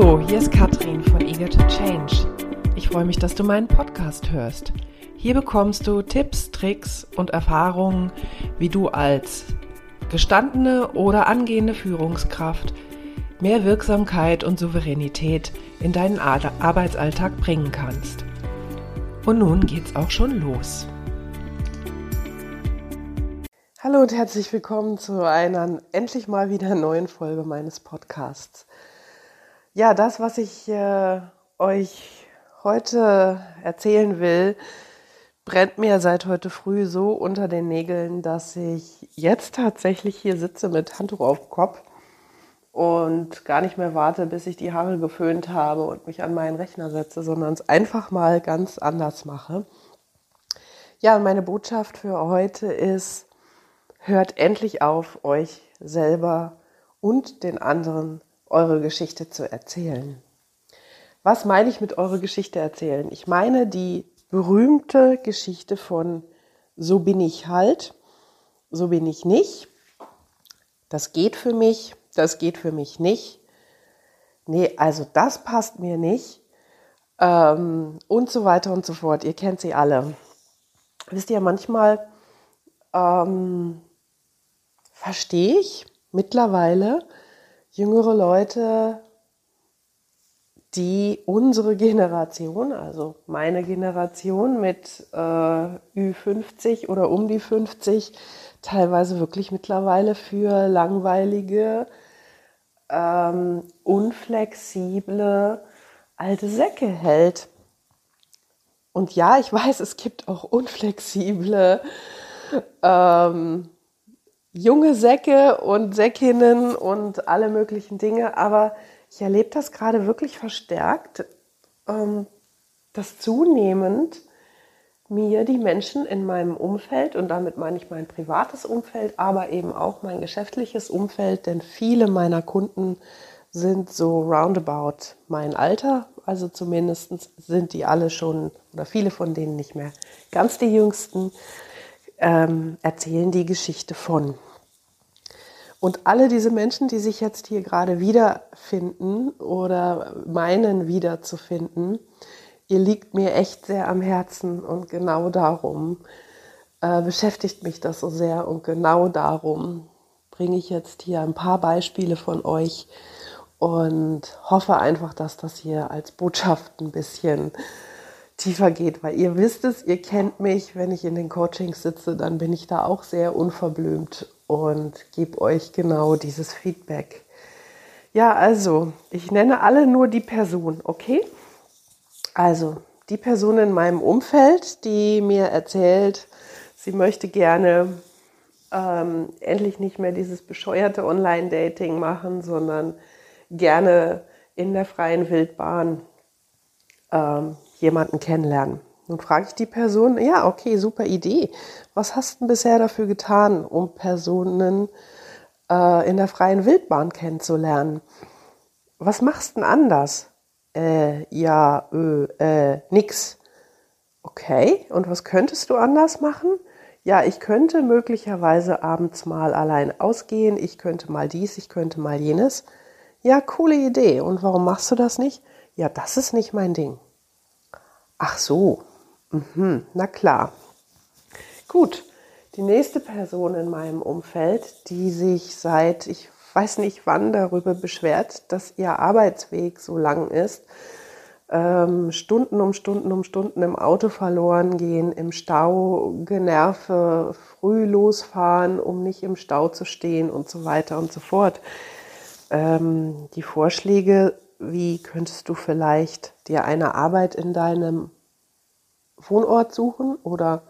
Hallo, hier ist Katrin von Eager to Change. Ich freue mich, dass du meinen Podcast hörst. Hier bekommst du Tipps, Tricks und Erfahrungen, wie du als gestandene oder angehende Führungskraft mehr Wirksamkeit und Souveränität in deinen Arbeitsalltag bringen kannst. Und nun geht's auch schon los. Hallo und herzlich willkommen zu einer endlich mal wieder neuen Folge meines Podcasts. Ja, das, was ich äh, euch heute erzählen will, brennt mir seit heute früh so unter den Nägeln, dass ich jetzt tatsächlich hier sitze mit Handtuch auf dem Kopf und gar nicht mehr warte, bis ich die Haare geföhnt habe und mich an meinen Rechner setze, sondern es einfach mal ganz anders mache. Ja, meine Botschaft für heute ist, hört endlich auf, euch selber und den anderen eure Geschichte zu erzählen. Was meine ich mit eure Geschichte erzählen? Ich meine die berühmte Geschichte von so bin ich halt, so bin ich nicht. Das geht für mich, das geht für mich nicht. Nee, also das passt mir nicht. Ähm, und so weiter und so fort. Ihr kennt sie alle. Wisst ihr, manchmal ähm, verstehe ich mittlerweile jüngere Leute, die unsere Generation, also meine Generation mit äh, Ü50 oder um die 50, teilweise wirklich mittlerweile für langweilige, ähm, unflexible alte Säcke hält. Und ja, ich weiß, es gibt auch unflexible ähm, junge Säcke und Säckinnen und alle möglichen Dinge, aber ich erlebe das gerade wirklich verstärkt, ähm, dass zunehmend mir die Menschen in meinem Umfeld, und damit meine ich mein privates Umfeld, aber eben auch mein geschäftliches Umfeld, denn viele meiner Kunden sind so roundabout mein Alter, also zumindest sind die alle schon, oder viele von denen nicht mehr ganz die jüngsten, ähm, erzählen die Geschichte von. Und alle diese Menschen, die sich jetzt hier gerade wiederfinden oder meinen wiederzufinden, ihr liegt mir echt sehr am Herzen und genau darum äh, beschäftigt mich das so sehr und genau darum bringe ich jetzt hier ein paar Beispiele von euch und hoffe einfach, dass das hier als Botschaft ein bisschen tiefer geht, weil ihr wisst es, ihr kennt mich, wenn ich in den Coachings sitze, dann bin ich da auch sehr unverblümt und gebe euch genau dieses Feedback. Ja, also, ich nenne alle nur die Person, okay? Also, die Person in meinem Umfeld, die mir erzählt, sie möchte gerne ähm, endlich nicht mehr dieses bescheuerte Online-Dating machen, sondern gerne in der freien Wildbahn ähm, jemanden kennenlernen. Nun frage ich die Person, ja, okay, super Idee. Was hast du bisher dafür getan, um Personen äh, in der freien Wildbahn kennenzulernen? Was machst du denn anders? Äh, ja, äh, äh, nix. Okay, und was könntest du anders machen? Ja, ich könnte möglicherweise abends mal allein ausgehen, ich könnte mal dies, ich könnte mal jenes. Ja, coole Idee. Und warum machst du das nicht? Ja, das ist nicht mein Ding. Ach so, Mhm, na klar. Gut, die nächste Person in meinem Umfeld, die sich seit, ich weiß nicht wann, darüber beschwert, dass ihr Arbeitsweg so lang ist, ähm, Stunden um Stunden um Stunden im Auto verloren gehen, im Stau Generve, früh losfahren, um nicht im Stau zu stehen und so weiter und so fort. Ähm, die Vorschläge, wie könntest du vielleicht dir eine Arbeit in deinem Wohnort suchen oder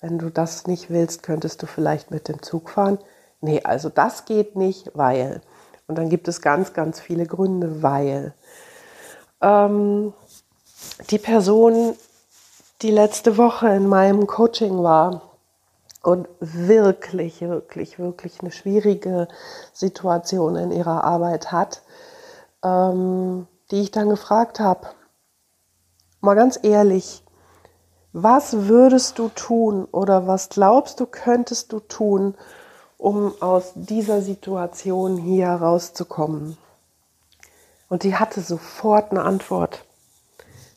wenn du das nicht willst, könntest du vielleicht mit dem Zug fahren. Nee, also das geht nicht, weil. Und dann gibt es ganz, ganz viele Gründe, weil. Ähm, die Person, die letzte Woche in meinem Coaching war und wirklich, wirklich, wirklich eine schwierige Situation in ihrer Arbeit hat, ähm, die ich dann gefragt habe, mal ganz ehrlich, was würdest du tun oder was glaubst du, könntest du tun, um aus dieser Situation hier herauszukommen? Und sie hatte sofort eine Antwort.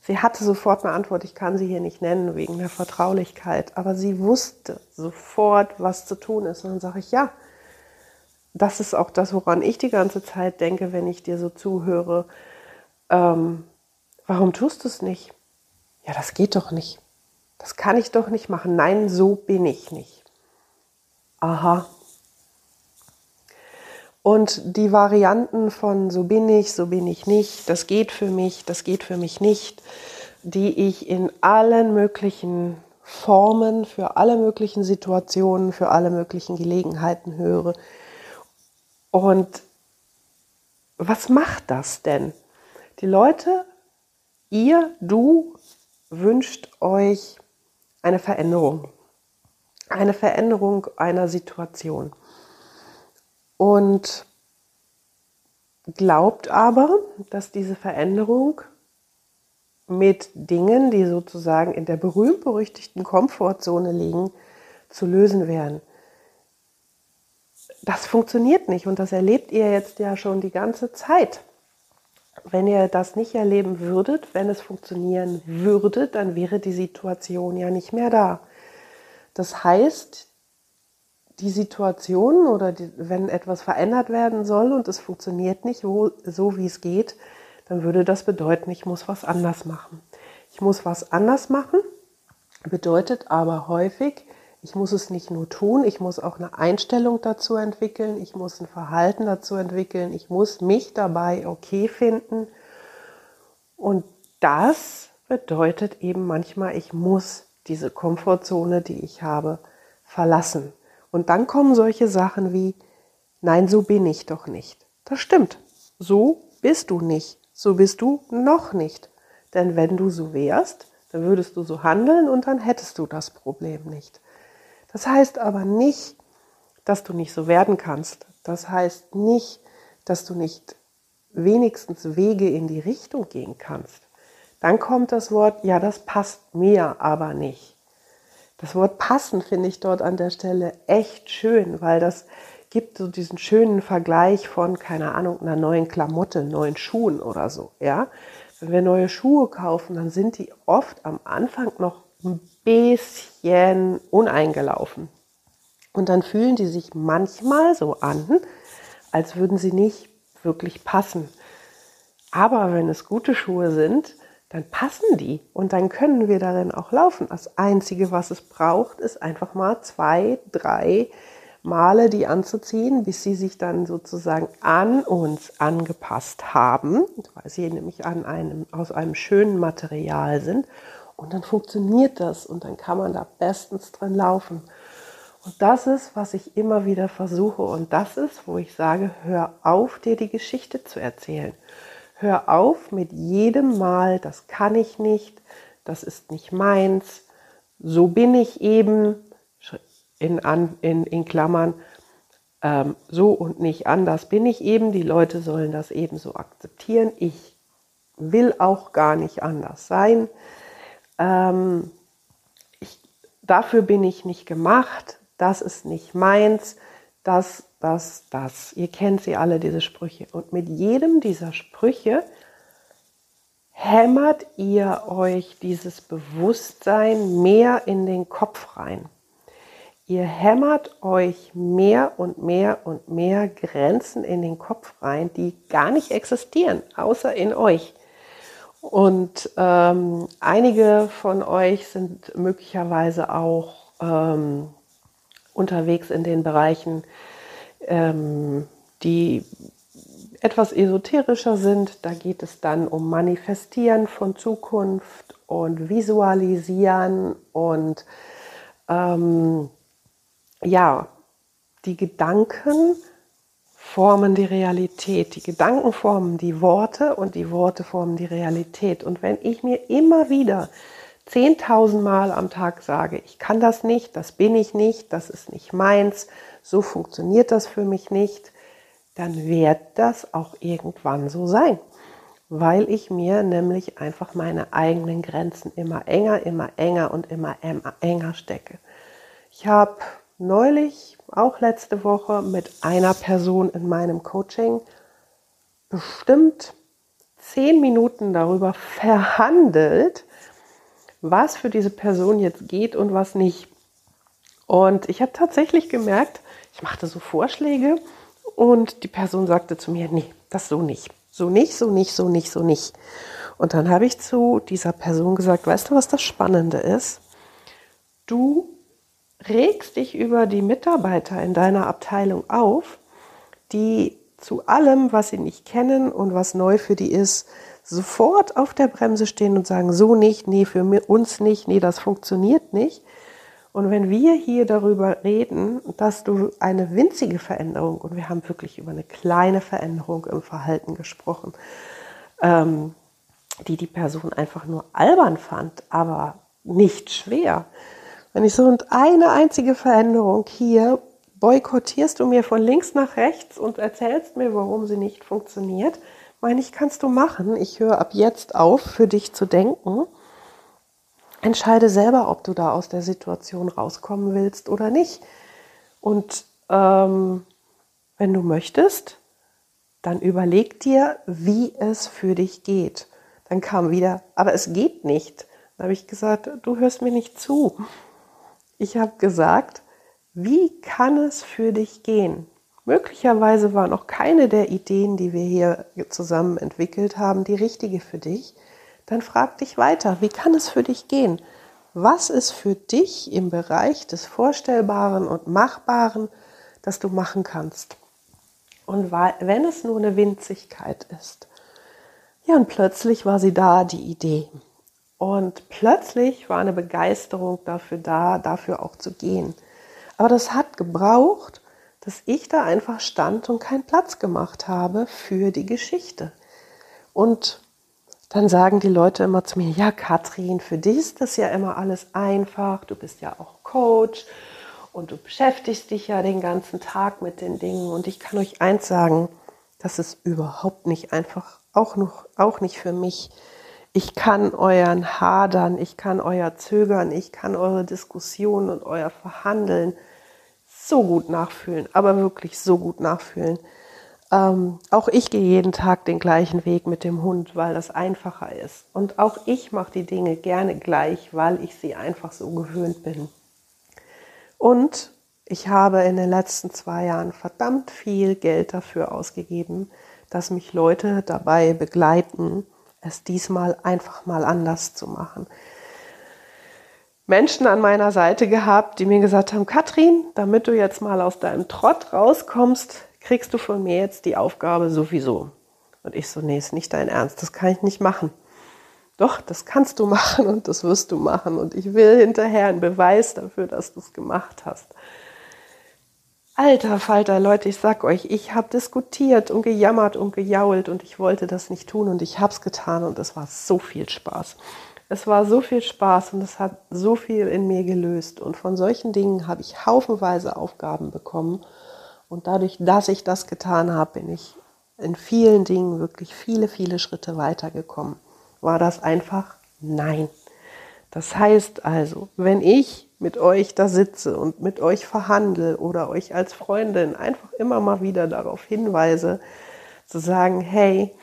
Sie hatte sofort eine Antwort, ich kann sie hier nicht nennen wegen der Vertraulichkeit, aber sie wusste sofort, was zu tun ist. Und dann sage ich, ja, das ist auch das, woran ich die ganze Zeit denke, wenn ich dir so zuhöre. Ähm, warum tust du es nicht? Ja, das geht doch nicht. Das kann ich doch nicht machen. Nein, so bin ich nicht. Aha. Und die Varianten von so bin ich, so bin ich nicht, das geht für mich, das geht für mich nicht, die ich in allen möglichen Formen, für alle möglichen Situationen, für alle möglichen Gelegenheiten höre. Und was macht das denn? Die Leute, ihr, du wünscht euch eine Veränderung. Eine Veränderung einer Situation. Und glaubt aber, dass diese Veränderung mit Dingen, die sozusagen in der berühmt-berüchtigten Komfortzone liegen, zu lösen wären. Das funktioniert nicht und das erlebt ihr jetzt ja schon die ganze Zeit. Wenn ihr das nicht erleben würdet, wenn es funktionieren würde, dann wäre die Situation ja nicht mehr da. Das heißt, die Situation oder die, wenn etwas verändert werden soll und es funktioniert nicht wo, so, wie es geht, dann würde das bedeuten, ich muss was anders machen. Ich muss was anders machen, bedeutet aber häufig, ich muss es nicht nur tun, ich muss auch eine Einstellung dazu entwickeln, ich muss ein Verhalten dazu entwickeln, ich muss mich dabei okay finden. Und das bedeutet eben manchmal, ich muss diese Komfortzone, die ich habe, verlassen. Und dann kommen solche Sachen wie, nein, so bin ich doch nicht. Das stimmt. So bist du nicht. So bist du noch nicht. Denn wenn du so wärst, dann würdest du so handeln und dann hättest du das Problem nicht. Das heißt aber nicht, dass du nicht so werden kannst. Das heißt nicht, dass du nicht wenigstens Wege in die Richtung gehen kannst. Dann kommt das Wort, ja, das passt mir aber nicht. Das Wort passen finde ich dort an der Stelle echt schön, weil das gibt so diesen schönen Vergleich von, keine Ahnung, einer neuen Klamotte, neuen Schuhen oder so, ja. Wenn wir neue Schuhe kaufen, dann sind die oft am Anfang noch ein bisschen uneingelaufen. Und dann fühlen die sich manchmal so an, als würden sie nicht wirklich passen. Aber wenn es gute Schuhe sind, dann passen die und dann können wir darin auch laufen. Das Einzige, was es braucht, ist einfach mal zwei, drei Male die anzuziehen, bis sie sich dann sozusagen an uns angepasst haben, weil sie nämlich an einem, aus einem schönen Material sind. Und dann funktioniert das und dann kann man da bestens drin laufen. Und das ist, was ich immer wieder versuche. Und das ist, wo ich sage, hör auf, dir die Geschichte zu erzählen. Hör auf mit jedem Mal, das kann ich nicht, das ist nicht meins, so bin ich eben, in, in, in Klammern, ähm, so und nicht anders bin ich eben, die Leute sollen das eben so akzeptieren, ich will auch gar nicht anders sein, ähm, ich, dafür bin ich nicht gemacht, das ist nicht meins, das das, das. Ihr kennt sie alle, diese Sprüche. Und mit jedem dieser Sprüche hämmert ihr euch dieses Bewusstsein mehr in den Kopf rein. Ihr hämmert euch mehr und mehr und mehr Grenzen in den Kopf rein, die gar nicht existieren, außer in euch. Und ähm, einige von euch sind möglicherweise auch ähm, unterwegs in den Bereichen ähm, die etwas esoterischer sind. Da geht es dann um Manifestieren von Zukunft und Visualisieren und ähm, ja, die Gedanken formen die Realität. Die Gedanken formen die Worte und die Worte formen die Realität. Und wenn ich mir immer wieder 10.000 Mal am Tag sage, ich kann das nicht, das bin ich nicht, das ist nicht meins, so funktioniert das für mich nicht, dann wird das auch irgendwann so sein, weil ich mir nämlich einfach meine eigenen Grenzen immer enger, immer enger und immer enger stecke. Ich habe neulich, auch letzte Woche, mit einer Person in meinem Coaching bestimmt zehn Minuten darüber verhandelt, was für diese Person jetzt geht und was nicht. Und ich habe tatsächlich gemerkt, ich machte so Vorschläge und die Person sagte zu mir, nee, das so nicht. So nicht, so nicht, so nicht, so nicht. Und dann habe ich zu dieser Person gesagt, weißt du, was das Spannende ist? Du regst dich über die Mitarbeiter in deiner Abteilung auf, die zu allem, was sie nicht kennen und was neu für die ist, sofort auf der Bremse stehen und sagen, so nicht, nee, für uns nicht, nee, das funktioniert nicht. Und wenn wir hier darüber reden, dass du eine winzige Veränderung, und wir haben wirklich über eine kleine Veränderung im Verhalten gesprochen, ähm, die die Person einfach nur albern fand, aber nicht schwer. Wenn ich so und eine einzige Veränderung hier boykottierst du mir von links nach rechts und erzählst mir, warum sie nicht funktioniert, meine ich, kannst du machen. Ich höre ab jetzt auf, für dich zu denken entscheide selber, ob du da aus der Situation rauskommen willst oder nicht. Und ähm, wenn du möchtest, dann überleg dir, wie es für dich geht. Dann kam wieder, aber es geht nicht. Dann habe ich gesagt, du hörst mir nicht zu. Ich habe gesagt, wie kann es für dich gehen? Möglicherweise war noch keine der Ideen, die wir hier zusammen entwickelt haben, die richtige für dich dann frag dich weiter, wie kann es für dich gehen? Was ist für dich im Bereich des Vorstellbaren und Machbaren, das du machen kannst? Und wenn es nur eine Winzigkeit ist. Ja, und plötzlich war sie da, die Idee. Und plötzlich war eine Begeisterung dafür da, dafür auch zu gehen. Aber das hat gebraucht, dass ich da einfach stand und keinen Platz gemacht habe für die Geschichte. Und dann sagen die Leute immer zu mir, ja Katrin, für dich ist das ja immer alles einfach, du bist ja auch Coach und du beschäftigst dich ja den ganzen Tag mit den Dingen und ich kann euch eins sagen, das ist überhaupt nicht einfach, auch, noch, auch nicht für mich. Ich kann euren Hadern, ich kann euer Zögern, ich kann eure Diskussionen und euer Verhandeln so gut nachfühlen, aber wirklich so gut nachfühlen. Ähm, auch ich gehe jeden Tag den gleichen Weg mit dem Hund, weil das einfacher ist. Und auch ich mache die Dinge gerne gleich, weil ich sie einfach so gewöhnt bin. Und ich habe in den letzten zwei Jahren verdammt viel Geld dafür ausgegeben, dass mich Leute dabei begleiten, es diesmal einfach mal anders zu machen. Menschen an meiner Seite gehabt, die mir gesagt haben, Katrin, damit du jetzt mal aus deinem Trott rauskommst, kriegst du von mir jetzt die Aufgabe sowieso. Und ich so, nee, ist nicht dein Ernst, das kann ich nicht machen. Doch, das kannst du machen und das wirst du machen. Und ich will hinterher einen Beweis dafür, dass du es gemacht hast. Alter Falter, Leute, ich sag euch, ich habe diskutiert und gejammert und gejault und ich wollte das nicht tun und ich habe es getan und es war so viel Spaß. Es war so viel Spaß und es hat so viel in mir gelöst und von solchen Dingen habe ich haufenweise Aufgaben bekommen und dadurch, dass ich das getan habe, bin ich in vielen Dingen wirklich viele, viele Schritte weitergekommen. War das einfach? Nein. Das heißt also, wenn ich mit euch da sitze und mit euch verhandle oder euch als Freundin einfach immer mal wieder darauf hinweise, zu sagen, hey,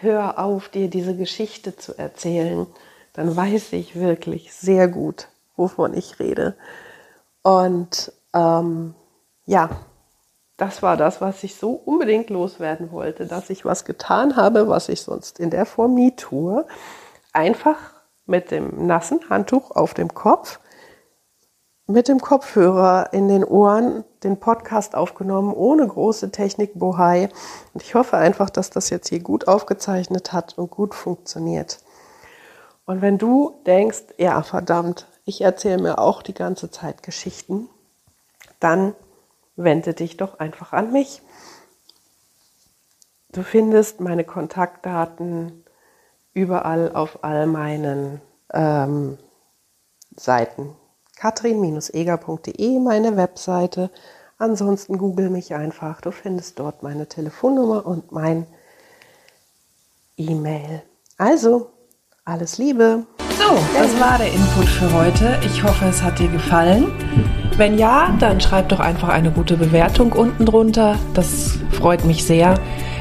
hör auf, dir diese Geschichte zu erzählen, dann weiß ich wirklich sehr gut, wovon ich rede. Und ähm, ja, das war das, was ich so unbedingt loswerden wollte, dass ich was getan habe, was ich sonst in der Form nie tue. Einfach mit dem nassen Handtuch auf dem Kopf, mit dem Kopfhörer in den Ohren den Podcast aufgenommen, ohne große Technik-Bohai. Und ich hoffe einfach, dass das jetzt hier gut aufgezeichnet hat und gut funktioniert. Und wenn du denkst, ja verdammt, ich erzähle mir auch die ganze Zeit Geschichten, dann wende dich doch einfach an mich. Du findest meine Kontaktdaten überall auf all meinen ähm, Seiten. katrin-eger.de, meine Webseite. Ansonsten google mich einfach. Du findest dort meine Telefonnummer und mein E-Mail. Also, alles Liebe. So, das war der Input für heute. Ich hoffe, es hat dir gefallen. Wenn ja, dann schreib doch einfach eine gute Bewertung unten drunter. Das freut mich sehr.